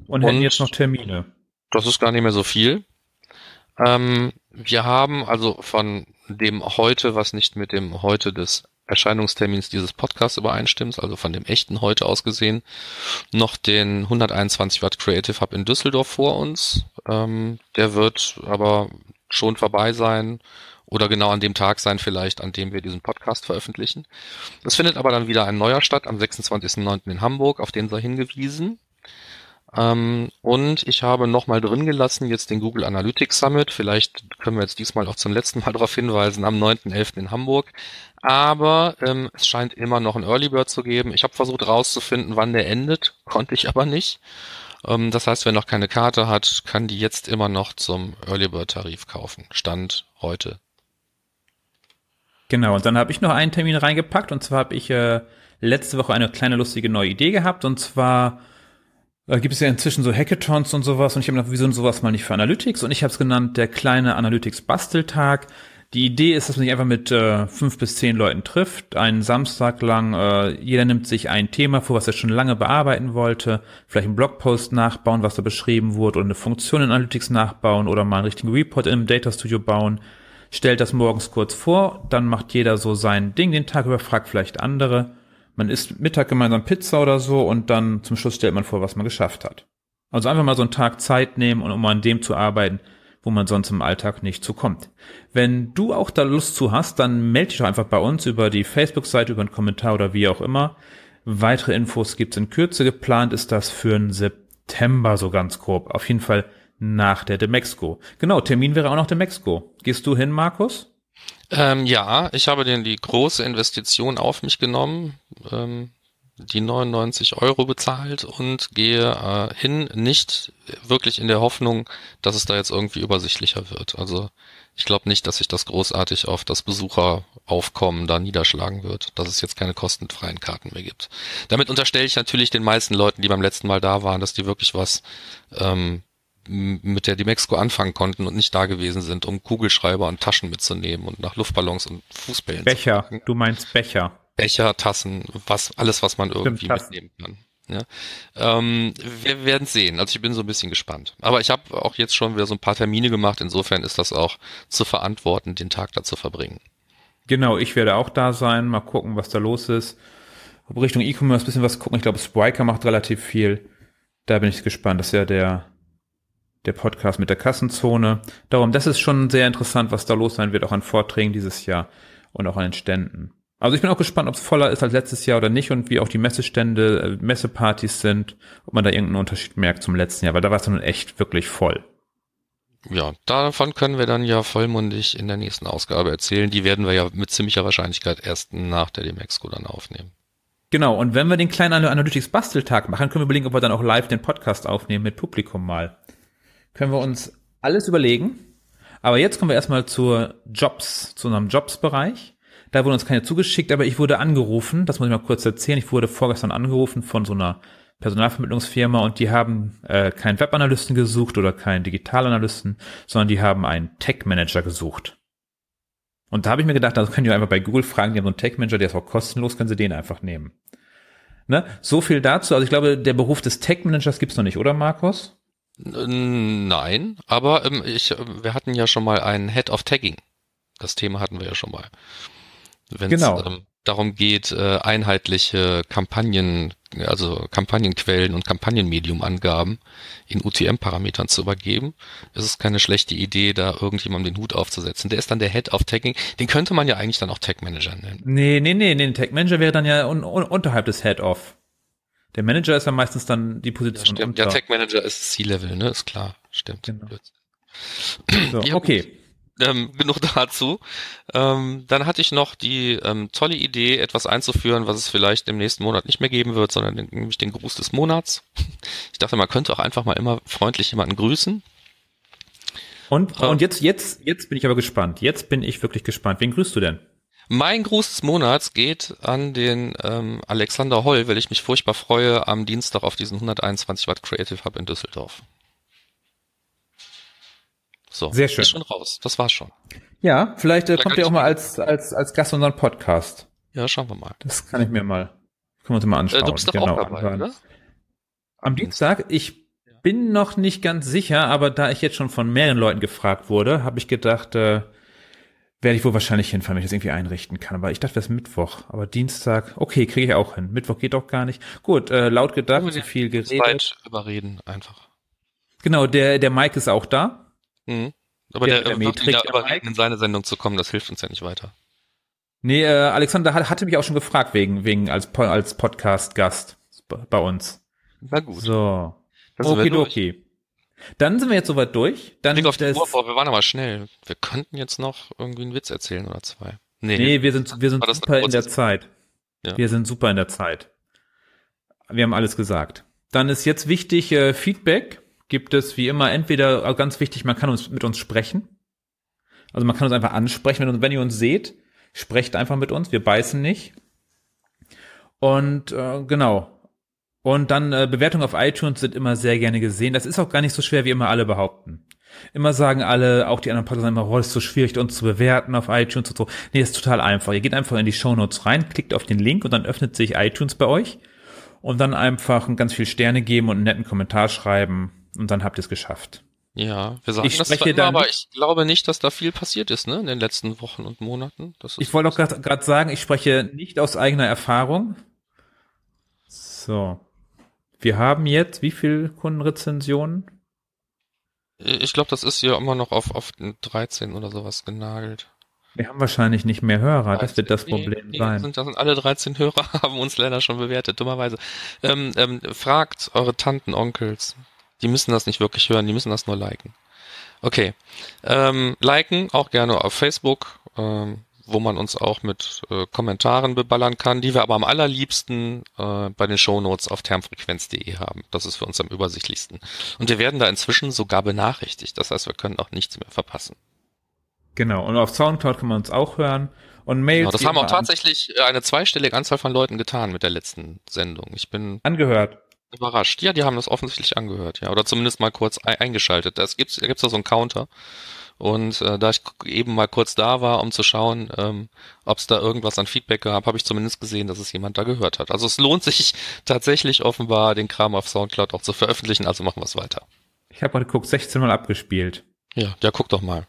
Speaker 3: Und, und hätten jetzt noch Termine.
Speaker 2: Das ist gar nicht mehr so viel. Ähm, wir haben also von dem heute, was nicht mit dem heute des Erscheinungstermins dieses Podcasts übereinstimmt, also von dem echten heute aus gesehen, noch den 121 Watt Creative Hub in Düsseldorf vor uns. Ähm, der wird aber schon vorbei sein oder genau an dem Tag sein vielleicht, an dem wir diesen Podcast veröffentlichen. Es findet aber dann wieder ein neuer statt am 26.09. in Hamburg, auf den sei hingewiesen. Ähm, und ich habe nochmal drin gelassen jetzt den Google Analytics Summit. Vielleicht können wir jetzt diesmal auch zum letzten Mal darauf hinweisen, am 9.11. in Hamburg. Aber ähm, es scheint immer noch ein Early Bird zu geben. Ich habe versucht herauszufinden, wann der endet, konnte ich aber nicht. Ähm, das heißt, wer noch keine Karte hat, kann die jetzt immer noch zum Early Bird Tarif kaufen. Stand heute.
Speaker 3: Genau, und dann habe ich noch einen Termin reingepackt. Und zwar habe ich äh, letzte Woche eine kleine lustige neue Idee gehabt. Und zwar da gibt es ja inzwischen so Hackathons und sowas und ich habe gedacht, wieso sowas mal nicht für Analytics? Und ich habe es genannt, der kleine Analytics-Basteltag. Die Idee ist, dass man sich einfach mit äh, fünf bis zehn Leuten trifft, einen Samstag lang. Äh, jeder nimmt sich ein Thema vor, was er schon lange bearbeiten wollte, vielleicht einen Blogpost nachbauen, was da beschrieben wurde, oder eine Funktion in Analytics nachbauen oder mal einen richtigen Report im Data Studio bauen. Stellt das morgens kurz vor, dann macht jeder so sein Ding den Tag über, fragt vielleicht andere man isst Mittag gemeinsam Pizza oder so und dann zum Schluss stellt man vor, was man geschafft hat. Also einfach mal so einen Tag Zeit nehmen und um an dem zu arbeiten, wo man sonst im Alltag nicht zukommt. Wenn du auch da Lust zu hast, dann melde dich doch einfach bei uns über die Facebook-Seite, über einen Kommentar oder wie auch immer. Weitere Infos gibt's in Kürze. Geplant ist das für den September so ganz grob. Auf jeden Fall nach der Demexco. Genau, Termin wäre auch noch Demexco. Gehst du hin, Markus?
Speaker 2: Ähm, ja, ich habe den die große Investition auf mich genommen, ähm, die 99 Euro bezahlt und gehe äh, hin, nicht wirklich in der Hoffnung, dass es da jetzt irgendwie übersichtlicher wird. Also ich glaube nicht, dass sich das großartig auf das Besucheraufkommen da niederschlagen wird, dass es jetzt keine kostenfreien Karten mehr gibt. Damit unterstelle ich natürlich den meisten Leuten, die beim letzten Mal da waren, dass die wirklich was ähm, mit der die Mexiko anfangen konnten und nicht da gewesen sind, um Kugelschreiber und Taschen mitzunehmen und nach Luftballons und Fußbällen
Speaker 3: Becher, zu du meinst Becher.
Speaker 2: Becher, Tassen, was, alles, was man irgendwie Stimmt, mitnehmen kann. Ja. Ähm, wir werden sehen. Also ich bin so ein bisschen gespannt. Aber ich habe auch jetzt schon wieder so ein paar Termine gemacht. Insofern ist das auch zu verantworten, den Tag da zu verbringen.
Speaker 3: Genau, ich werde auch da sein. Mal gucken, was da los ist. Richtung E-Commerce bisschen was gucken. Ich glaube, Spriker macht relativ viel. Da bin ich gespannt. Das ist ja der der Podcast mit der Kassenzone. Darum, das ist schon sehr interessant, was da los sein wird, auch an Vorträgen dieses Jahr und auch an den Ständen. Also ich bin auch gespannt, ob es voller ist als letztes Jahr oder nicht und wie auch die Messestände, äh, Messepartys sind, ob man da irgendeinen Unterschied merkt zum letzten Jahr, weil da war es dann echt wirklich voll.
Speaker 2: Ja, davon können wir dann ja vollmundig in der nächsten Ausgabe erzählen. Die werden wir ja mit ziemlicher Wahrscheinlichkeit erst nach der Demexco dann aufnehmen.
Speaker 3: Genau, und wenn wir den kleinen Analytics Basteltag machen, können wir überlegen, ob wir dann auch live den Podcast aufnehmen mit Publikum mal können wir uns alles überlegen. Aber jetzt kommen wir erstmal zur Jobs, zu unserem Jobs-Bereich. Da wurde uns keine zugeschickt, aber ich wurde angerufen, das muss ich mal kurz erzählen. Ich wurde vorgestern angerufen von so einer Personalvermittlungsfirma und die haben äh, keinen Webanalysten gesucht oder keinen Digitalanalysten, sondern die haben einen Tech-Manager gesucht. Und da habe ich mir gedacht, das können die einfach bei Google fragen, die haben so einen Tech-Manager, der ist auch kostenlos, können sie den einfach nehmen. Ne? So viel dazu. Also ich glaube, der Beruf des Tech-Managers gibt's noch nicht, oder Markus?
Speaker 2: Nein, aber ähm, ich, wir hatten ja schon mal einen Head of Tagging. Das Thema hatten wir ja schon mal. Wenn es
Speaker 3: Genau.
Speaker 2: ähm, darum geht, äh, einheitliche Kampagnen, also Kampagnenquellen und Kampagnenmedium-Angaben in UTM-Parametern zu übergeben, ist es keine schlechte Idee, da irgendjemandem den Hut aufzusetzen. Der ist dann der Head of Tagging. Den könnte man ja eigentlich dann auch Tag Manager nennen.
Speaker 3: Nee, nee, nee, nee, ein Tech-Manager wäre dann ja un un unterhalb des Head-Off. Der Manager ist ja meistens dann die
Speaker 2: Ja,
Speaker 3: Position
Speaker 2: stimmt.
Speaker 3: unter.
Speaker 2: Der Tag Manager ist C-Level, ne? Ist klar. Stimmt.
Speaker 3: Genau. So,
Speaker 2: Ja,
Speaker 3: okay.
Speaker 2: ähm, genug dazu. Ähm, dann hatte ich noch die ähm, tolle Idee, etwas einzuführen, was es vielleicht im nächsten Monat nicht mehr geben wird, sondern den, nämlich den Gruß des Monats. Ich dachte, man könnte auch einfach mal immer freundlich jemanden grüßen.
Speaker 3: Und,
Speaker 2: Ja.
Speaker 3: und jetzt, jetzt, jetzt bin ich aber gespannt. Jetzt bin ich wirklich gespannt. Wen grüßt du denn?
Speaker 2: Mein Gruß des Monats geht an den ähm, Alexander Holl, weil ich mich furchtbar freue am Dienstag auf diesen 121 Watt Creative Hub in Düsseldorf. So,
Speaker 3: Sehr schön.
Speaker 2: Ist schon raus. Das war's schon.
Speaker 3: Ja, vielleicht äh, kommt er auch mal als, als, als Gast unseren Podcast.
Speaker 2: Ja, schauen wir mal.
Speaker 3: Das kann ich mir mal, können wir uns mal anschauen.
Speaker 2: Äh, du bist doch
Speaker 3: genau,
Speaker 2: auch dabei, oder?
Speaker 3: Am Dienstag, ich bin noch nicht ganz sicher, aber da ich jetzt schon von mehreren Leuten gefragt wurde, habe ich gedacht, äh, werde ich wohl wahrscheinlich hinfahren, wenn ich das irgendwie einrichten kann. Aber ich dachte, das ist Mittwoch. Aber Dienstag, okay, kriege ich auch hin. Mittwoch geht doch gar nicht. Gut, äh, laut gedacht, zu viel geredet.
Speaker 2: Zeit überreden einfach.
Speaker 3: Genau, der, der Mike ist auch da.
Speaker 2: Mhm. Aber
Speaker 3: Der-
Speaker 2: der,
Speaker 3: der Metrik, der
Speaker 2: überreden,
Speaker 3: Mike.
Speaker 2: in seine Sendung zu kommen, das hilft uns ja nicht weiter.
Speaker 3: Nee, äh, Alexander hat, hatte mich auch schon gefragt wegen, wegen als, als Podcast-Gast bei bei uns.
Speaker 2: Na gut.
Speaker 3: So.
Speaker 2: Wir
Speaker 3: Okay, okay. Dann sind wir jetzt soweit durch. Dann
Speaker 2: Blick auf die Uhr, boah, wir waren aber schnell. Wir könnten jetzt noch irgendwie einen Witz erzählen oder zwei. Nee,
Speaker 3: Nee, wir sind, wir sind super in der Zeit.
Speaker 2: Ja.
Speaker 3: Wir sind super in der Zeit. Wir haben alles gesagt. Dann ist jetzt wichtig, äh, Feedback gibt es wie immer entweder, äh, ganz wichtig, man kann uns mit uns sprechen. Also man kann uns einfach ansprechen, wenn, wenn ihr uns seht, sprecht einfach mit uns, wir beißen nicht. Und äh, genau. Und dann äh, Bewertungen auf iTunes sind immer sehr gerne gesehen. Das ist auch gar nicht so schwer, wie immer alle behaupten. Immer sagen alle, auch die anderen Podcasts sagen immer, oh, das ist so schwierig, uns zu bewerten auf iTunes und so. Nee, das ist total einfach. Ihr geht einfach in die Shownotes rein, klickt auf den Link und dann öffnet sich iTunes bei euch und dann einfach ganz viel Sterne geben und einen netten Kommentar schreiben und dann habt ihr es geschafft.
Speaker 2: Ja, wir sagen
Speaker 3: Ich
Speaker 2: das
Speaker 3: spreche dann
Speaker 2: aber ich glaube nicht, dass da viel passiert ist, ne, in den letzten Wochen und Monaten. Das
Speaker 3: Ich wollte auch gerade sagen, ich spreche nicht aus eigener Erfahrung. So. Wir haben jetzt wie viel Kundenrezensionen?
Speaker 2: ich glaube, das ist hier immer noch auf, auf 13 oder sowas genagelt.
Speaker 3: Wir haben wahrscheinlich nicht mehr Hörer, das wird das
Speaker 2: Nee,
Speaker 3: Problem
Speaker 2: nee,
Speaker 3: sein.
Speaker 2: Sind, das sind alle 13 Hörer, haben uns leider schon bewertet, dummerweise. Ähm, ähm, fragt eure Tanten, Onkels. Die müssen das nicht wirklich hören, die müssen das nur liken. Okay. Ähm, liken auch gerne auf Facebook, ähm, wo man uns auch mit äh, Kommentaren beballern kann, die wir aber am allerliebsten äh, bei den Shownotes auf termfrequenz.de haben. Das ist für uns am übersichtlichsten. Und wir werden da inzwischen sogar benachrichtigt. Das heißt, wir können auch nichts mehr verpassen.
Speaker 3: Genau. Und auf Soundcloud kann man uns auch hören. Und Mails.
Speaker 2: Genau, das haben auch tatsächlich äh, eine zweistellige Anzahl von Leuten getan mit der letzten Sendung. Ich bin
Speaker 3: angehört.
Speaker 2: überrascht. Ja, die haben das offensichtlich angehört, ja. Oder zumindest mal kurz ei- eingeschaltet. Das gibt's, da gibt's da so einen Counter. Und äh, da ich eben mal kurz da war, um zu schauen, ähm, ob es da irgendwas an Feedback gab, habe ich zumindest gesehen, dass es jemand da gehört hat. Also es lohnt sich tatsächlich offenbar, den Kram auf Soundcloud auch zu veröffentlichen, also machen wir es weiter.
Speaker 3: Ich habe gerade geguckt, 16 Mal abgespielt.
Speaker 2: Ja, ja, guck doch mal.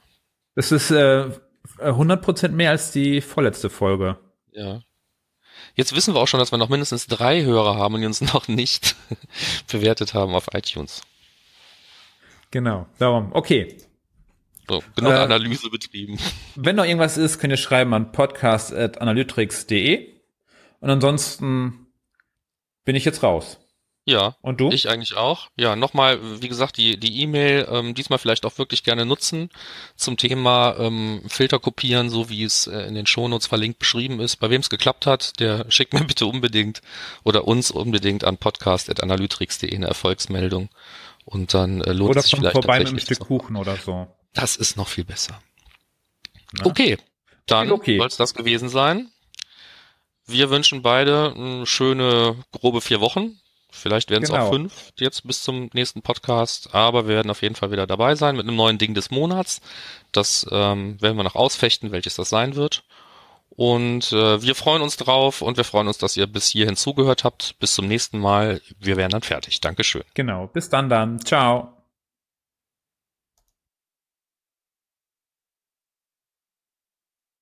Speaker 3: Das ist äh, 100% mehr als die vorletzte Folge.
Speaker 2: Ja. Jetzt wissen wir auch schon, dass wir noch mindestens drei Hörer haben und die uns noch nicht bewertet haben auf iTunes.
Speaker 3: Genau. Darum. Okay.
Speaker 2: So, genug
Speaker 3: Äh,
Speaker 2: Analyse betrieben.
Speaker 3: Wenn noch irgendwas ist, könnt ihr schreiben an podcast.analytrix.de. Und ansonsten bin ich jetzt raus.
Speaker 2: Ja,
Speaker 3: Und du?
Speaker 2: ich eigentlich auch. Ja, nochmal, wie gesagt, die die E-Mail ähm, diesmal vielleicht auch wirklich gerne nutzen zum Thema ähm, Filter kopieren, so wie es äh, in den Shownotes verlinkt beschrieben ist. Bei wem es geklappt hat, der schickt mir bitte unbedingt oder uns unbedingt an podcast.analytrix.de eine Erfolgsmeldung. Und dann äh, lohnt
Speaker 3: Oder
Speaker 2: es sich vielleicht
Speaker 3: vorbei mit einem Stück Kuchen oder so.
Speaker 2: Das ist noch viel besser.
Speaker 3: Na?
Speaker 2: Okay, dann
Speaker 3: Okay.
Speaker 2: soll es das gewesen sein. Wir wünschen beide eine schöne, grobe vier Wochen. Vielleicht werden es
Speaker 3: Genau.
Speaker 2: auch fünf jetzt bis zum nächsten Podcast, aber wir werden auf jeden Fall wieder dabei sein mit einem neuen Ding des Monats. Das ähm, werden wir noch ausfechten, welches das sein wird. Und äh, wir freuen uns drauf und wir freuen uns, dass ihr bis hierhin zugehört habt. Bis zum nächsten Mal. Wir werden dann fertig. Dankeschön.
Speaker 3: Genau. Bis dann dann. Ciao.